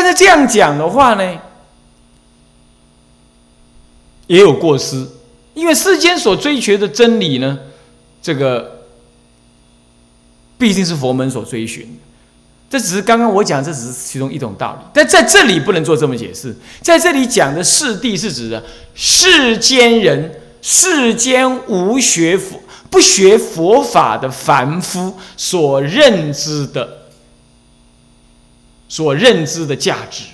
但是这样讲的话呢，也有过失，因为世间所追求的真理呢，这个毕竟是佛门所追寻。这只是刚刚我讲，这只是其中一种道理。但在这里不能做这么解释，在这里讲的世谛是指的世间人、世间无学佛、不学佛法的凡夫所认知的、所认知的价值、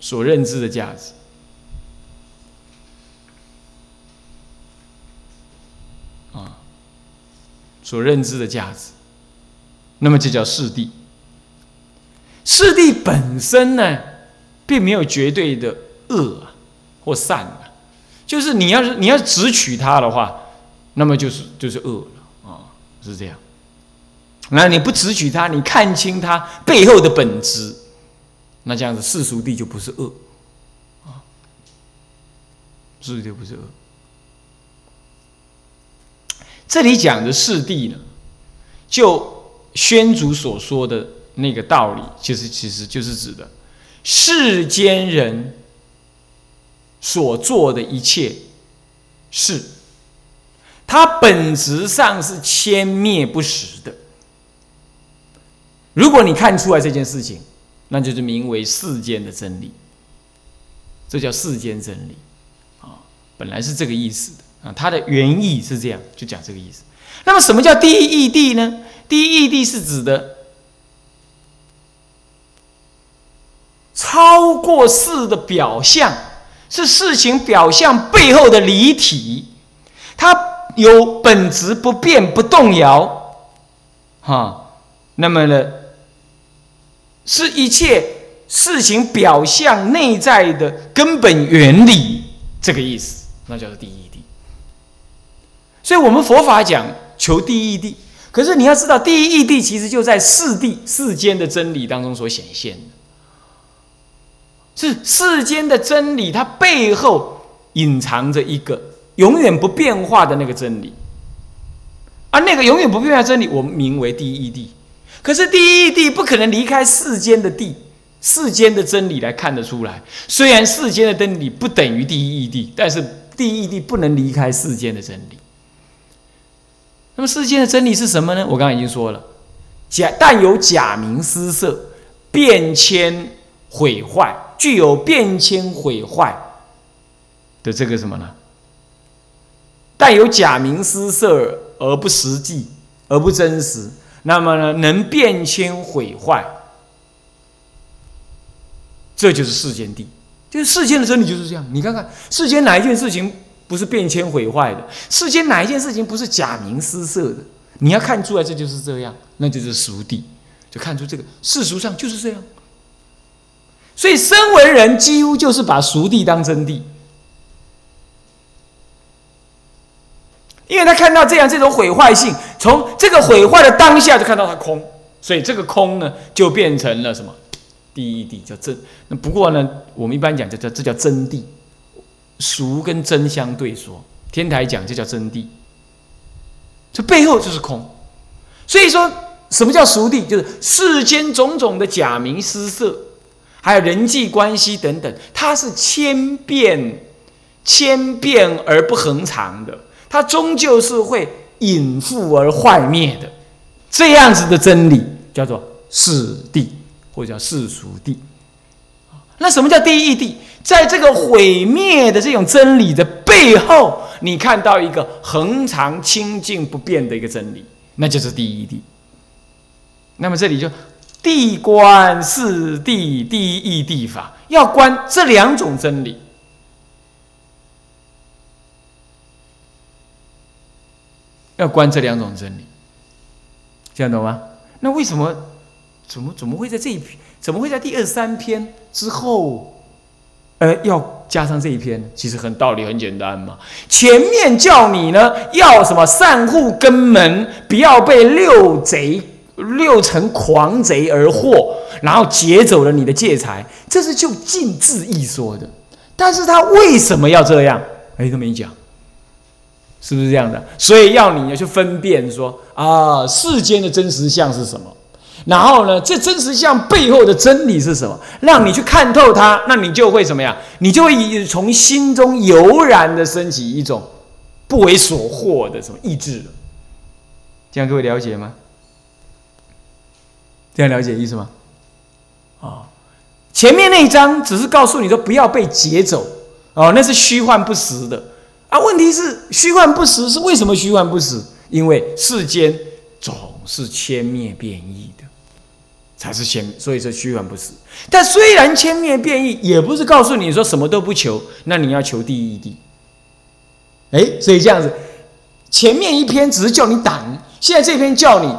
所认知的价值啊，所认知的价值。那么就叫四谛。四谛本身呢，并没有绝对的恶啊或善啊，就是你要是你要只取它的话，那么就是就是恶了啊，是这样。那你不只取它，你看清它背后的本质，那这样子世俗地就不是恶啊，世谛不是恶。这里讲的世谛呢，就。宣祖所说的那个道理，就是其实就是指的世间人所做的一切事，它本质上是千灭不实的。如果你看出来这件事情，那就是名为世间的真理，这叫世间真理。啊，本来是这个意思的。啊，它的原意是这样，就讲这个意思。那么，什么叫第一义谛呢？第一义谛是指的超过事的表象，是事情表象背后的离体，它有本质不变不动摇，哈，那么呢，是一切事情表象内在的根本原理，这个意思，那叫做第一谛。所以我们佛法讲求第一谛。可是你要知道，第一谛其实就在世谛世间的真理当中所显现的，是世间的真理，它背后隐藏着一个永远不变化的那个真理，而那个永远不变化真理，我们名为第一谛。可是第一义谛不可能离开世间的地，世间的真理来看得出来。虽然世间的真理不等于第一义谛，但是第一义谛不能离开世间的真理。那么世间的真理是什么呢？我刚刚已经说了，假但有假名失色，变迁毁坏，具有变迁毁坏的这个什么呢？但有假名失色而不实际，而不真实，那么呢，能变迁毁坏，这就是世间谛，就是世间的真理就是这样。你看看世间哪一件事情？不是变迁毁坏的，世间哪一件事情不是假名失色的？你要看出来，这就是这样，那就是熟地，就看出这个世俗上就是这样。所以，身为人几乎就是把熟地当真谛，因为他看到这样这种毁坏性，从这个毁坏的当下就看到它空，所以这个空呢，就变成了什么？第一谛叫真。那不过呢，我们一般讲叫叫这叫真谛。俗跟真相对说，天台讲这叫真谛，这背后就是空。所以说，什么叫俗谛？就是世间种种的假名失色，还有人际关系等等，它是千变、千变而不恒常的，它终究是会隐覆而坏灭的。这样子的真理叫做世谛，或者叫世俗谛。那什么叫第一谛？在这个毁灭的这种真理的背后，你看到一个恒常清净不变的一个真理，那就是第一谛。那么这里就谛观四谛第一谛法，要观这两种真理，要观这两种真理，这样懂吗？那为什么怎么怎么会在这一篇？怎么会在第二三篇之后？呃，要加上这一篇，其实很道理很简单嘛。前面叫你呢要什么善护根门，不要被六贼六成狂贼而惑，然后劫走了你的戒财，这是就近字一说的。但是他为什么要这样？哎，都没讲，是不是这样的？所以要你要去分辨说啊，世间的真实相是什么？然后呢，这真实相背后的真理是什么？让你去看透它，那你就会怎么样？你就会从心中油然的升起一种不为所获的什么意志。这样各位了解吗？这样了解意思吗？啊，前面那一章只是告诉你说不要被劫走哦，那是虚幻不实的啊。问题是虚幻不实是为什么虚幻不实？因为世间总是千灭变异的。才是千，所以说虚幻不实。但虽然千灭变异，也不是告诉你说什么都不求，那你要求第一义哎，所以这样子，前面一篇只是叫你胆，现在这篇叫你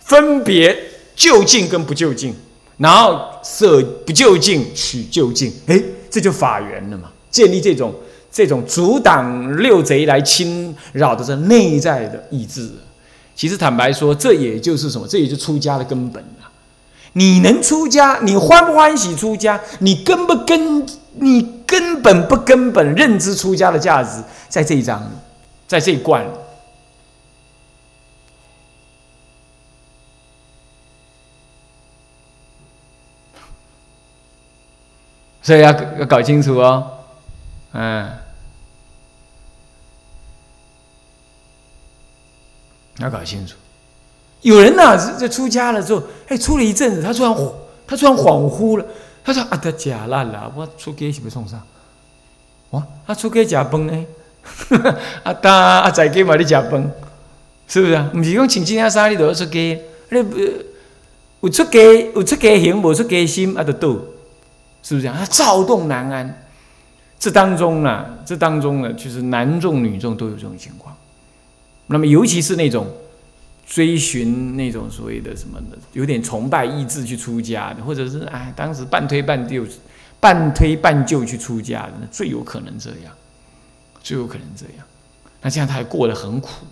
分别就近跟不就近，然后舍不就近取就近。哎，这就法缘了嘛，建立这种这种阻挡六贼来侵扰的这内在的意志。其实坦白说，这也就是什么？这也就出家的根本。你能出家，你欢不欢喜出家？你根不根？你根本不根本认知出家的价值，在这一章，在这一贯，所以要要搞清楚哦，嗯，要搞清楚。有人呐，在出家了之后，哎，出了一阵子，他突然，他突然恍惚了。他说：“啊，他假烂了，我出家是不送上？哇，他出家假崩呢？啊，当啊在家嘛，你假崩，是不是啊？不是讲请金下山，你都要出家，你不有出家有出家行，无出家心啊，得斗，是不是这样？他躁动难安。这当中呢，这当中呢，就是男众女众都有这种情况。那么，尤其是那种。追寻那种所谓的什么的，有点崇拜意志去出家的，或者是哎，当时半推半就、半推半就去出家的，最有可能这样，最有可能这样。那这样他还过得很苦，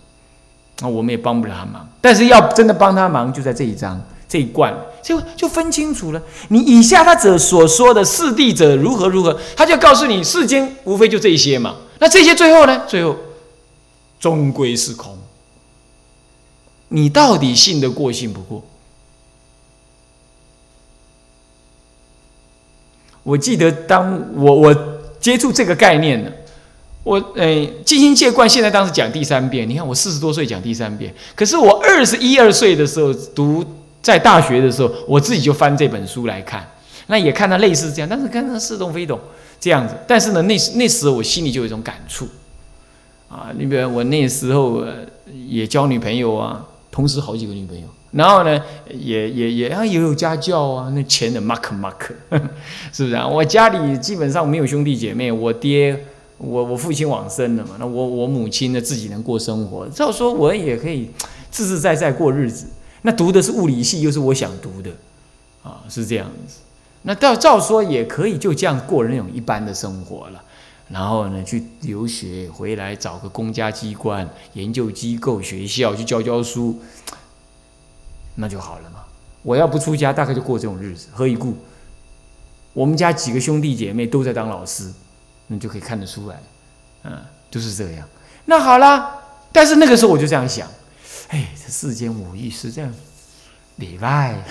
那我们也帮不了他忙。但是要真的帮他忙，就在这一章这一贯，就就分清楚了。你以下他者所说的四谛者如何如何，他就告诉你世间无非就这些嘛。那这些最后呢？最后终归是空。你到底信得过信不过？我记得当我我接触这个概念呢，我诶，金星戒观现在当时讲第三遍，你看我四十多岁讲第三遍，可是我二十一二岁的时候读在大学的时候，我自己就翻这本书来看，那也看到类似这样，但是看到似懂非懂这样子，但是呢，那那时候我心里就有一种感触啊，你比如我那时候也交女朋友啊。同时好几个女朋友，然后呢，也也也啊也有家教啊，那钱的 mark mark，是不是啊？我家里基本上没有兄弟姐妹，我爹我我父亲往生了嘛，那我我母亲呢自己能过生活，照说我也可以自自在在过日子。那读的是物理系，又是我想读的，啊是这样子。那照照说也可以就这样过那种一般的生活了。然后呢，去留学回来，找个公家机关、研究机构、学校去教教书，那就好了嘛。我要不出家，大概就过这种日子。何以故？我们家几个兄弟姐妹都在当老师，你就可以看得出来，嗯，就是这样。那好了，但是那个时候我就这样想，哎，这世间武艺实在礼拜，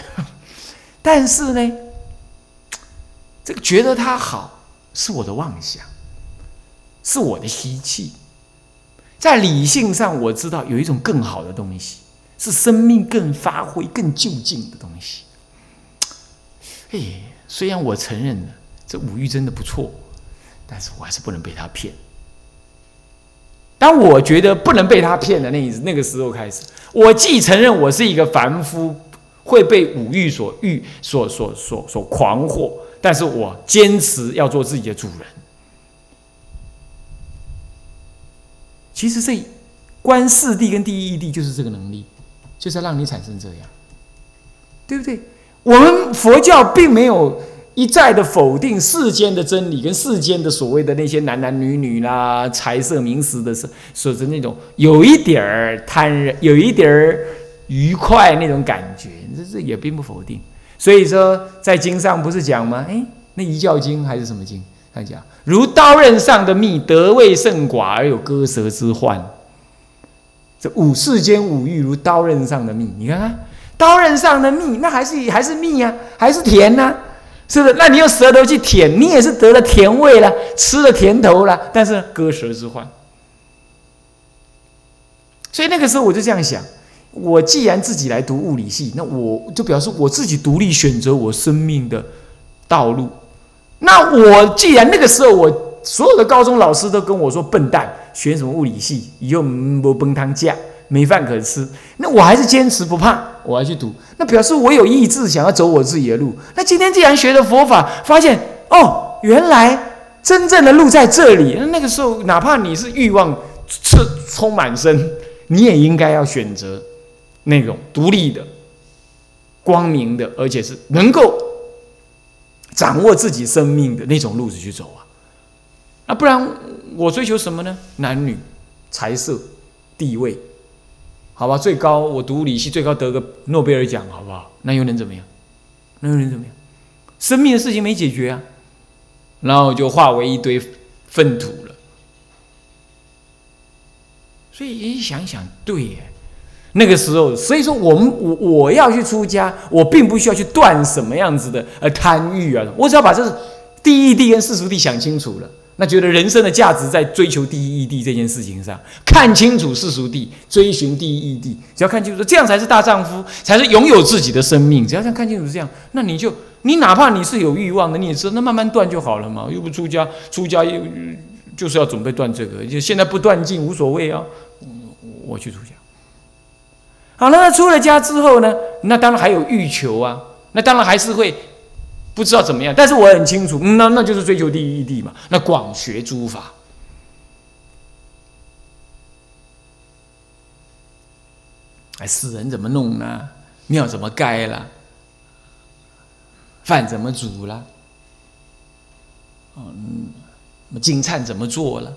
但是呢，这个觉得他好是我的妄想。是我的习气，在理性上我知道有一种更好的东西，是生命更发挥、更就近的东西。哎，虽然我承认了这五欲真的不错，但是我还是不能被他骗。当我觉得不能被他骗的那一那个时候开始，我既承认我是一个凡夫，会被五欲所欲、所所所所狂惑，但是我坚持要做自己的主人。其实这观四谛跟第一义谛就是这个能力，就是要让你产生这样，对不对？我们佛教并没有一再的否定世间的真理跟世间的所谓的那些男男女女啦、财色名食的，是说是那种有一点儿贪人、有一点儿愉快那种感觉，这这也并不否定。所以说，在经上不是讲吗？哎，那一教经还是什么经？他讲。如刀刃上的蜜，得味甚寡而有割舌之患。这五世间五欲如刀刃上的蜜，你看看，刀刃上的蜜，那还是还是蜜呀，还是甜呐，是不是？那你用舌头去舔，你也是得了甜味了，吃了甜头了，但是割舌之患。所以那个时候我就这样想：我既然自己来读物理系，那我就表示我自己独立选择我生命的道路。那我既然那个时候我所有的高中老师都跟我说笨蛋，学什么物理系，以后没崩汤架，没饭可吃。那我还是坚持不怕，我要去读。那表示我有意志想要走我自己的路。那今天既然学了佛法，发现哦，原来真正的路在这里。那那个时候，哪怕你是欲望充充满身。你也应该要选择那种独立的、光明的，而且是能够掌握自己生命的那种路子去走啊！那，不然我追求什么呢？男女、财色、地位，好吧？最高我读理系，最高得个诺贝尔奖，好不好？那又能怎么样？那又能怎么样？生命的事情没解决啊，然后就化为一堆粪土了。所以一想想，对耶，那个时候，所以说我们我我要去出家，我并不需要去断什么样子的呃贪欲啊，我只要把这第一义谛跟世俗谛想清楚了，那觉得人生的价值在追求第一义谛这件事情上，看清楚世俗谛，追寻第一义谛，只要看清楚，这样才是大丈夫，才是拥有自己的生命。只要这样看清楚这样，那你就你哪怕你是有欲望的，你也知道，那慢慢断就好了嘛，又不出家，出家又就是要准备断这个，就现在不断尽无所谓啊。我去出家，好了，那出了家之后呢？那当然还有欲求啊，那当然还是会不知道怎么样。但是我很清楚，那那就是追求第一义谛嘛。那广学诸法，哎，死人怎么弄呢？庙怎么盖了？饭怎么煮了？嗯，金灿怎么做了？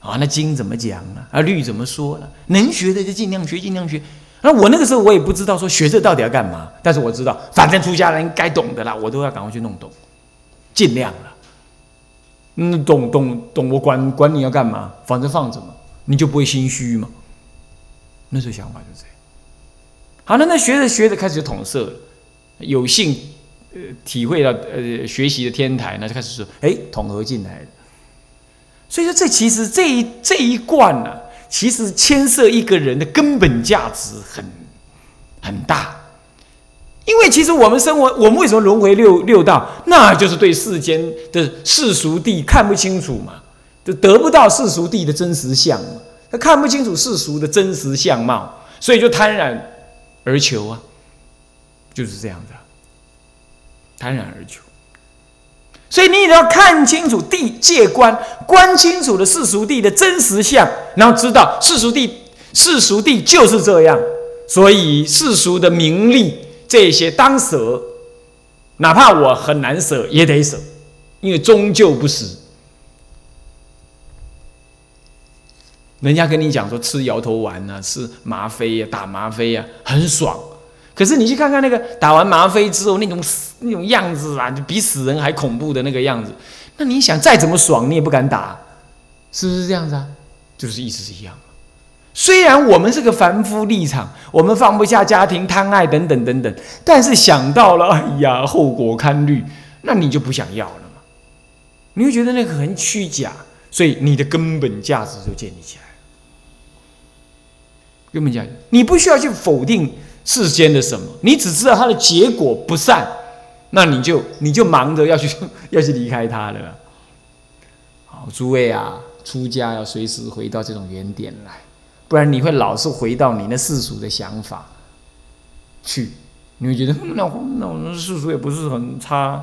啊，那经怎么讲啊？啊，律怎么说了？能学的就尽量学，尽量学。那我那个时候我也不知道说学这到底要干嘛，但是我知道，反正出家人该懂的啦，我都要赶快去弄懂，尽量了。嗯，懂懂懂，我管管你要干嘛，反正放着嘛，你就不会心虚嘛。那时候想法就这样。好了，那学着学着开始就统摄了，有幸呃体会到呃学习的天台，那就开始说，哎，统合进来了。所以说，这其实这一这一贯呢，其实牵涉一个人的根本价值很很大。因为其实我们生活，我们为什么轮回六六道？那就是对世间的世俗地看不清楚嘛，就得不到世俗地的真实相嘛。他看不清楚世俗的真实相貌，所以就贪然而求啊，就是这样的，贪然而求。所以你也要看清楚地界观，观清楚了世俗地的真实相，然后知道世俗地世俗地就是这样。所以世俗的名利这些当舍，哪怕我很难舍也得舍，因为终究不死。人家跟你讲说吃摇头丸啊，吃吗啡呀，打吗啡呀，很爽。可是你去看看那个打完吗啡之后那种那种样子啊，就比死人还恐怖的那个样子。那你想再怎么爽，你也不敢打，是不是这样子啊？就是意思是一样。虽然我们是个凡夫立场，我们放不下家庭、贪爱等等等等，但是想到了，哎呀，后果堪虑，那你就不想要了嘛？你会觉得那个很虚假，所以你的根本价值就建立起来了。根本价值，你不需要去否定。世间的什么？你只知道它的结果不善，那你就你就忙着要去 要去离开它了。好，诸位啊，出家要随时回到这种原点来，不然你会老是回到你那世俗的想法去。你会觉得那那世俗也不是很差，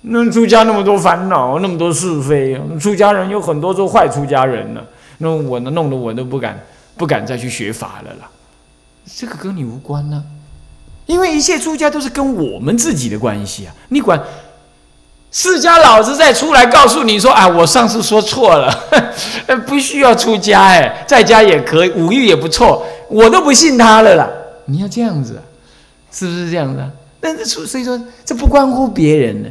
那出家那么多烦恼，那么多是非，出家人有很多做坏出家人了，那我呢弄得我都不敢不敢再去学法了啦。这个跟你无关呢，因为一切出家都是跟我们自己的关系啊！你管释迦老子再出来告诉你说：“啊，我上次说错了，不需要出家，哎，在家也可以，五欲也不错，我都不信他了啦！”你要这样子，啊是不是这样子啊？但是所以说，这不关乎别人呢，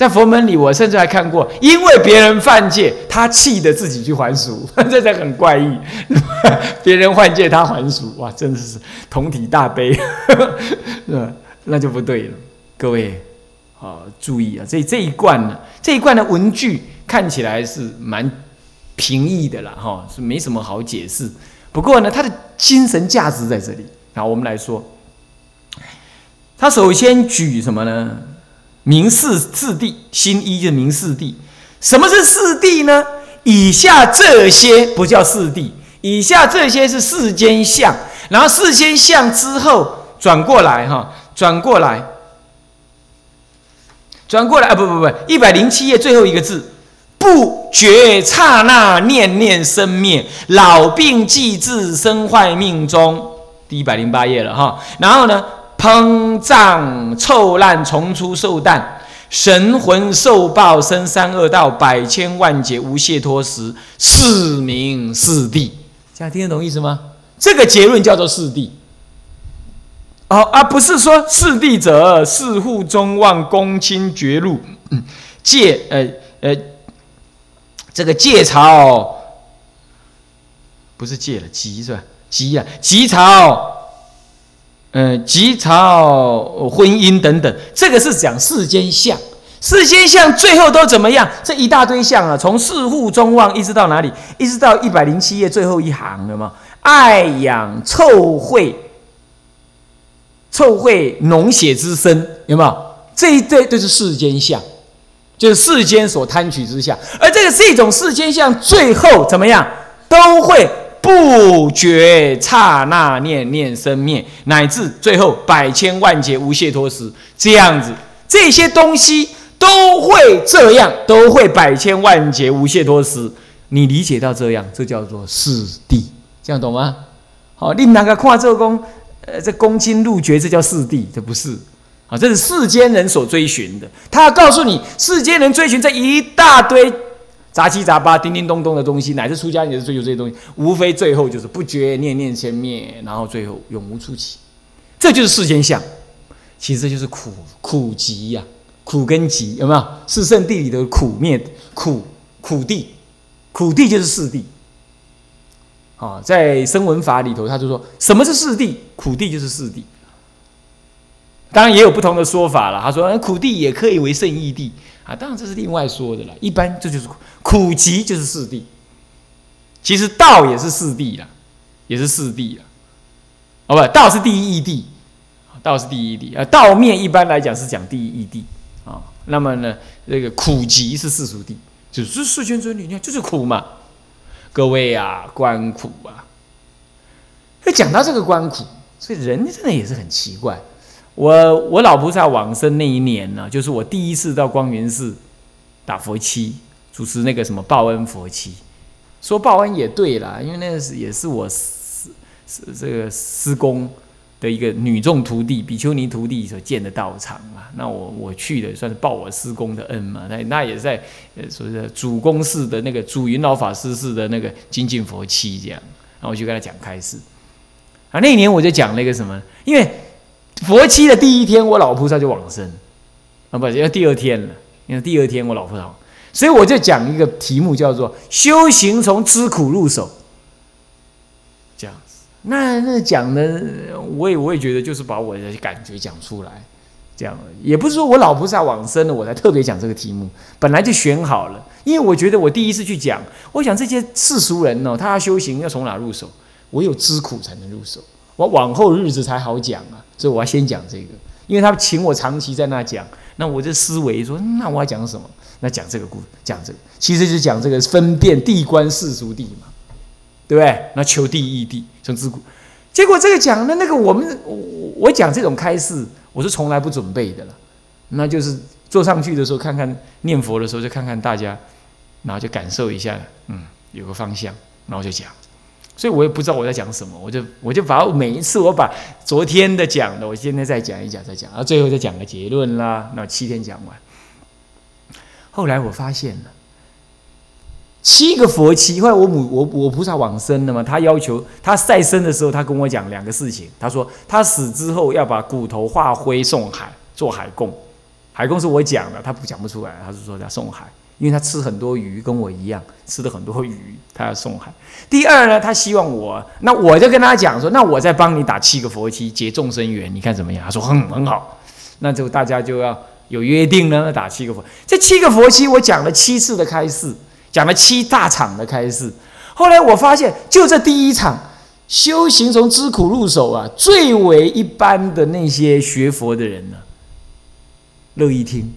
在佛门里，我甚至还看过，因为别人犯戒，他气得自己去还俗，这才很怪异。别人犯戒，他还俗，哇，真的是同体大悲，是 吧？那就不对了。各位，啊，注意啊，这这一贯呢，这一贯的文句看起来是蛮平易的啦，哈，是没什么好解释。不过呢，它的精神价值在这里。好，我们来说，他首先举什么呢？明四四谛，新一就是明四谛。什么是四谛呢？以下这些不叫四谛，以下这些是世间相。然后世间相之后转过来，哈，转过来，转过来啊！不不不，一百零七页最后一个字。不觉刹那，念念生灭，老病既至，身坏命终。第一百零八页了哈。然后呢，膨胀臭烂，重出受弹，神魂受报，生三恶道，百千万劫无解脱时，四名四地。这样听得懂意思吗？这个结论叫做四地。哦，而不是说四地者，四护中望，公亲绝路，戒呃呃。这个借朝不是借了，吉是吧？吉呀，吉朝，嗯，吉朝婚姻等等，这个是讲世间相。世间相最后都怎么样？这一大堆相啊，从四户中望一直到哪里？一直到一百零七页最后一行了嘛？爱养臭秽，臭秽脓血之身，有没有？这一堆都是世间相。就是世间所贪取之相，而这个是一种世间相，最后怎么样都会不觉刹那念念生灭，乃至最后百千万劫无解脱时，这样子这些东西都会这样，都会百千万劫无解脱时，你理解到这样，这叫做四谛，这样懂吗？好，你哪个看这功，呃，这公亲入绝，这叫四谛，这不是。啊，这是世间人所追寻的。他要告诉你，世间人追寻这一大堆杂七杂八、叮叮咚咚的东西，乃至出家人也是追求这些东西，无非最后就是不觉念念先灭，然后最后永无出期。这就是世间相。其实就是苦苦集呀，苦跟集有没有？四圣地里的苦灭苦苦地，苦地就是四谛。啊，在声闻法里头，他就说什么是四谛？苦地就是四谛。当然也有不同的说法了。他说：“苦地也可以为圣义地啊。”当然这是另外说的了。一般这就是苦集就是四谛。其实道也是四谛了，也是四谛了。哦不，道是第一义谛，道是第一义谛啊。道面一般来讲是讲第一义谛啊。那么呢，这个苦集是世俗谛，就是世间尊理，你看就是苦嘛。各位啊，观苦啊。讲到这个观苦，所以人真的也是很奇怪。我我老菩萨往生那一年呢，就是我第一次到光云寺打佛七，主持那个什么报恩佛七。说报恩也对啦，因为那是也是我师师这个师公的一个女众徒弟比丘尼徒弟所建的道场嘛。那我我去的算是报我师公的恩嘛。那那也是在呃所谓的主公寺的那个主云老法师寺的那个精进佛七这样。然后我就跟他讲开示。啊，那一年我就讲那个什么，因为。佛七的第一天，我老菩萨就往生，啊不，要第二天了。因为第二天我老菩萨，所以我就讲一个题目，叫做“修行从知苦入手”。这样子，那那讲的，我也我也觉得就是把我的感觉讲出来，这样也不是说我老菩萨往生了，我才特别讲这个题目，本来就选好了。因为我觉得我第一次去讲，我想这些世俗人呢，他要修行要从哪入手？唯有知苦才能入手，我往后日子才好讲啊。所以我要先讲这个，因为他请我长期在那讲，那我就思维说，那我要讲什么？那讲这个故，讲这个，其实就讲这个分辨地观世俗地嘛，对不对？那求地义地从自古，结果这个讲的那个我们我我讲这种开示，我是从来不准备的了，那就是坐上去的时候看看念佛的时候就看看大家，然后就感受一下，嗯，有个方向，然后就讲。所以我也不知道我在讲什么，我就我就把每一次我把昨天的讲的，我今天再讲一讲，再讲，然后最后再讲个结论啦。那七天讲完，后来我发现了七个佛期，后来我母我我菩萨往生了嘛，他要求他再生的时候，他跟我讲两个事情。他说他死之后要把骨头化灰送海做海供，海供是我讲的，他不讲不出来，他是说要送海，因为他吃很多鱼，跟我一样吃的很多鱼，他要送海。第二呢，他希望我，那我就跟他讲说，那我再帮你打七个佛七，结众生缘，你看怎么样？他说很很好，那就大家就要有约定呢，打七个佛。这七个佛七，我讲了七次的开示，讲了七大场的开示。后来我发现，就这第一场修行从知苦入手啊，最为一般的那些学佛的人呢。乐意听，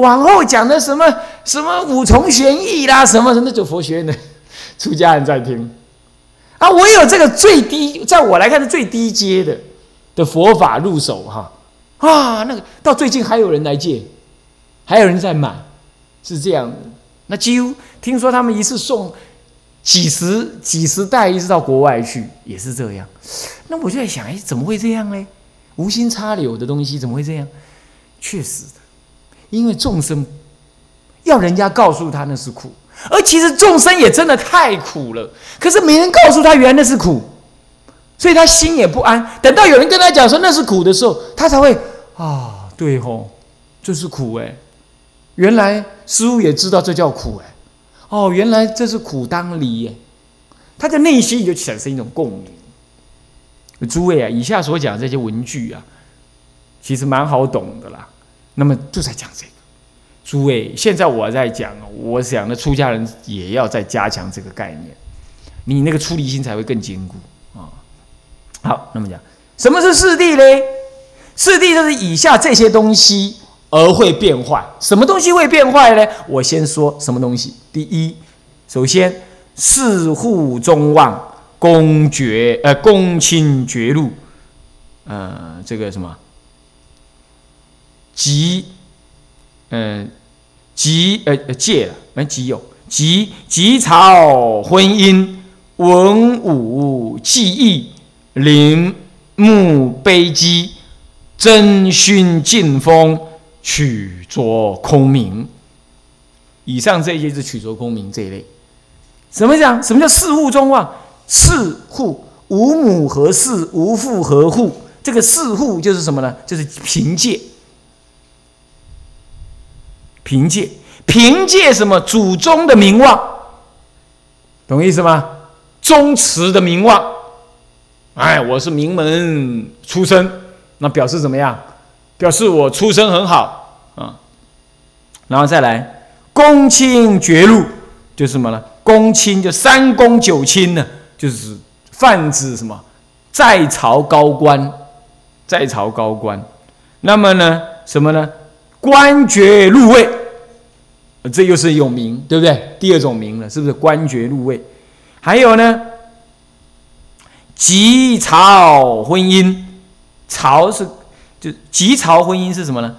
往后讲的什么什么五重玄义啦，什么什么，就佛学院的 出家人在听啊。我有这个最低，在我来看是最低阶的的佛法入手哈啊，那个到最近还有人来借，还有人在买，是这样的。那几乎听说他们一次送几十几十袋，一直到国外去，也是这样。那我就在想，哎，怎么会这样呢？无心插柳的东西怎么会这样？确实，因为众生要人家告诉他那是苦，而其实众生也真的太苦了。可是没人告诉他原来那是苦，所以他心也不安。等到有人跟他讲说那是苦的时候，他才会啊，对吼，这是苦哎。原来师傅也知道这叫苦哎，哦，原来这是苦当离耶。他的内心就产生一种共鸣。诸位啊，以下所讲这些文句啊。其实蛮好懂的啦，那么就在讲这个，诸位，现在我在讲，我想的出家人也要再加强这个概念，你那个出离心才会更坚固啊。好，那么讲，什么是四谛嘞？四谛就是以下这些东西而会变坏。什么东西会变坏呢？我先说什么东西。第一，首先四护中望，公绝呃公亲绝路，呃这个什么？即，嗯，即呃呃戒了，没即有，即即朝婚姻文武技艺陵墓碑基真勋进风取着空名。以上这些是取着空名这一类。怎么讲？什么叫四户中望？四户无母何氏，无父何户？这个四户就是什么呢？就是凭借。凭借凭借什么祖宗的名望，懂意思吗？宗祠的名望，哎，我是名门出身，那表示怎么样？表示我出身很好啊。然后再来，公卿爵禄，就是什么呢？公卿就三公九卿呢，就是泛指什么？在朝高官，在朝高官。那么呢，什么呢？官爵入位。这又是一种名，对不对？第二种名了，是不是官爵入位？还有呢，吉朝婚姻，朝是就吉朝婚姻是什么呢？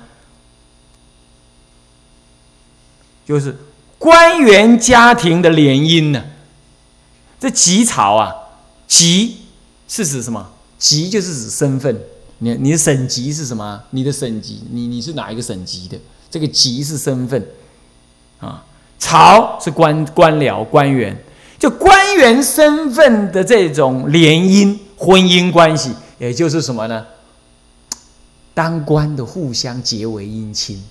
就是官员家庭的联姻呢。这吉朝啊，吉是指什么？吉就是指身份。你你的省级是什么？你的省级，你你是哪一个省级的？这个级是身份。啊，朝是官官僚官员，就官员身份的这种联姻婚姻关系，也就是什么呢？当官的互相结为姻亲，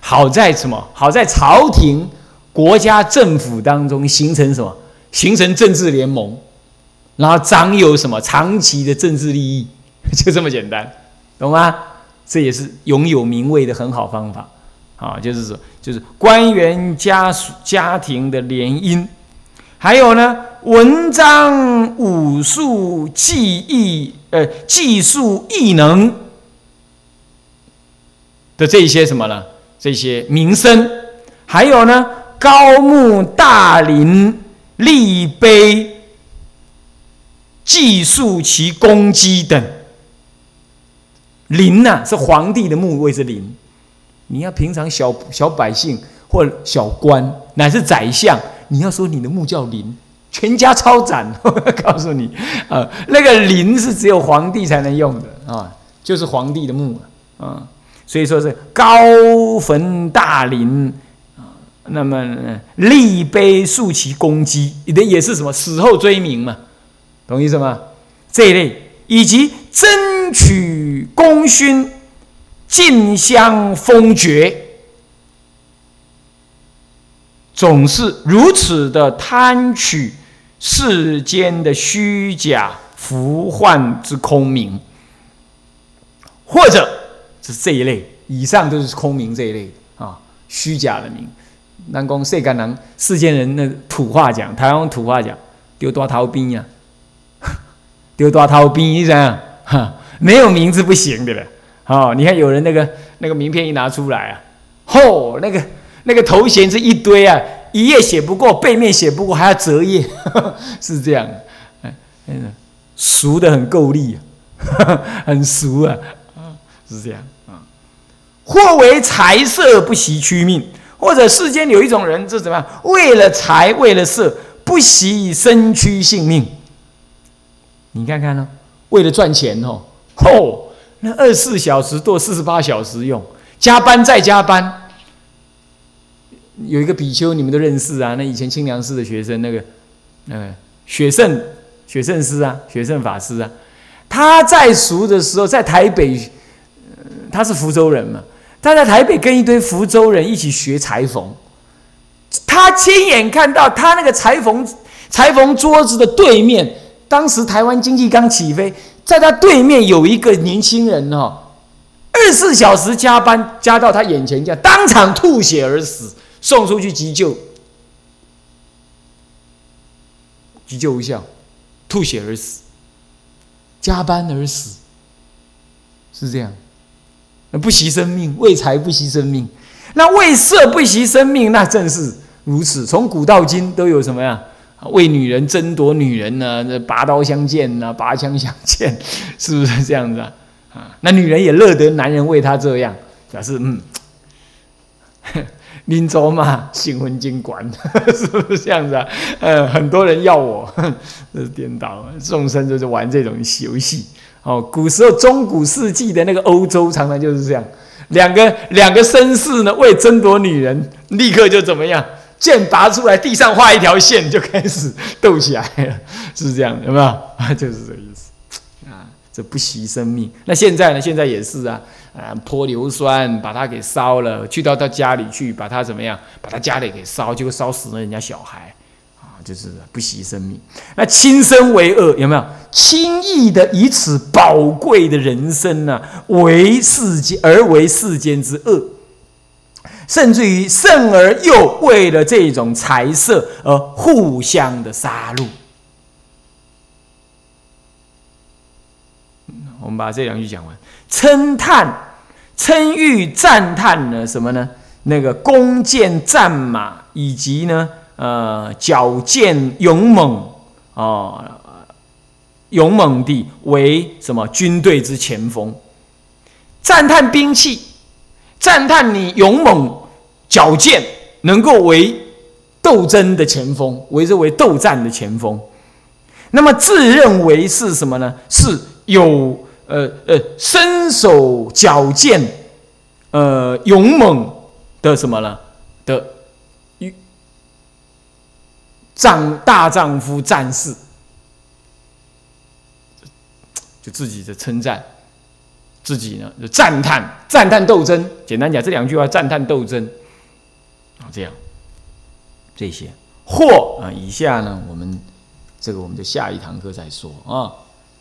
好在什么？好在朝廷、国家政府当中形成什么？形成政治联盟，然后掌有什么长期的政治利益，就这么简单，懂吗？这也是拥有名位的很好方法。啊，就是说，就是官员家属家庭的联姻，还有呢，文章武术技艺，呃，技术艺能的这些什么呢？这些名声，还有呢，高木大林立碑，记述其功绩等。林呐，是皇帝的墓位是林。你要平常小小百姓或小官乃是宰相，你要说你的墓叫林，全家抄斩。告诉你，啊，那个林是只有皇帝才能用的啊，就是皇帝的墓啊。所以说是高坟大陵啊，那么立碑树其功绩，的也是什么死后追名嘛，懂意思吗？这一类以及真取功勋。竞相封爵，总是如此的贪取世间的虚假浮幻之空名，或者是这一类，以上都是空名这一类啊，虚假的名。南宫世间人，世间人的土话讲，台湾土话讲，丢多逃兵呀，丢多逃兵，你想哈，没有名字不行的了。哦，你看有人那个那个名片一拿出来啊，嚯，那个那个头衔是一堆啊，一页写不过，背面写不过，还要折页，是这样，嗯，熟的很够力啊，很熟啊，是这样啊。或为财色不惜屈命，或者世间有一种人，这怎么样？为了财，为了色，不惜身躯性命。你看看呢，为了赚钱哦，哦！那二十四小时做四十八小时用，加班再加班。有一个比丘，你们都认识啊？那以前清凉寺的学生，那个，呃，雪圣，雪圣师啊，雪圣法师啊，他在俗的时候，在台北，他是福州人嘛，他在台北跟一堆福州人一起学裁缝，他亲眼看到他那个裁缝裁缝桌子的对面，当时台湾经济刚起飞。在他对面有一个年轻人哦，二十四小时加班加到他眼前，这样当场吐血而死，送出去急救，急救无效，吐血而死，加班而死，是这样。不惜生命，为财不惜生命，那为色不惜生命，那正是如此。从古到今都有什么呀？为女人争夺女人呢？这拔刀相见呢？拔枪相见，是不是这样子啊？啊，那女人也乐得男人为她这样，表示嗯，林州嘛，新婚金管，是不是这样子啊？呃，很多人要我，这是颠倒，众生就是玩这种游戏。哦，古时候中古世纪的那个欧洲，常常就是这样，两个两个绅士呢，为争夺女人，立刻就怎么样？剑拔出来，地上画一条线，就开始斗起来了，是这样，有没有？啊，就是这个意思啊。这不惜生命。那现在呢？现在也是啊，啊，泼硫酸把它给烧了，去到他家里去，把他怎么样？把他家里给烧，结果烧死了人家小孩啊，就是不惜生命。那轻生为恶，有没有？轻易的以此宝贵的人生呢，为世间而为世间之恶。甚至于胜而又为了这种财色而互相的杀戮。我们把这两句讲完，称叹、称誉、赞叹呢？什么呢？那个弓箭、战马，以及呢，呃，矫健勇猛啊，勇猛地为什么军队之前锋？赞叹兵器，赞叹你勇猛。矫健，能够为斗争的前锋，为这为斗战的前锋。那么自认为是什么呢？是有呃呃身手矫健，呃勇猛的什么呢？的丈大丈夫战士，就自己的称赞，自己呢就赞叹赞叹斗争。简单讲，这两句话赞叹斗争。啊，这样，这些或啊，以下呢，我们这个我们就下一堂课再说啊。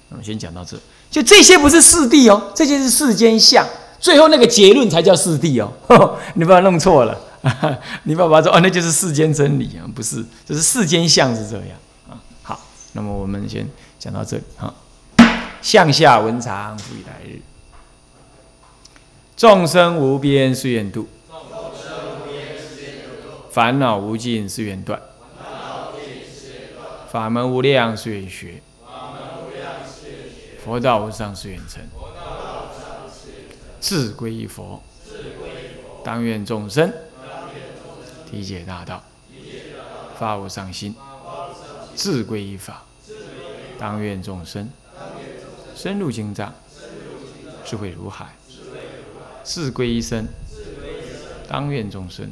那么先讲到这，就这些不是四谛哦，这些是世间相，最后那个结论才叫四谛哦。你不要弄错了，你不要把它说哦，那就是世间真理啊，不是，就是世间相是这样啊。好，那么我们先讲到这里哈。向下文长，复以来日，众生无边誓愿度。烦恼无尽是愿断，法门无量是愿学，佛道无上是愿成。智归依佛，当愿众生体解大道，发无上心；智归依法，当愿众生深入经藏，智慧如海；智归一身，当愿众生。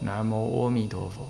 南无阿弥陀佛。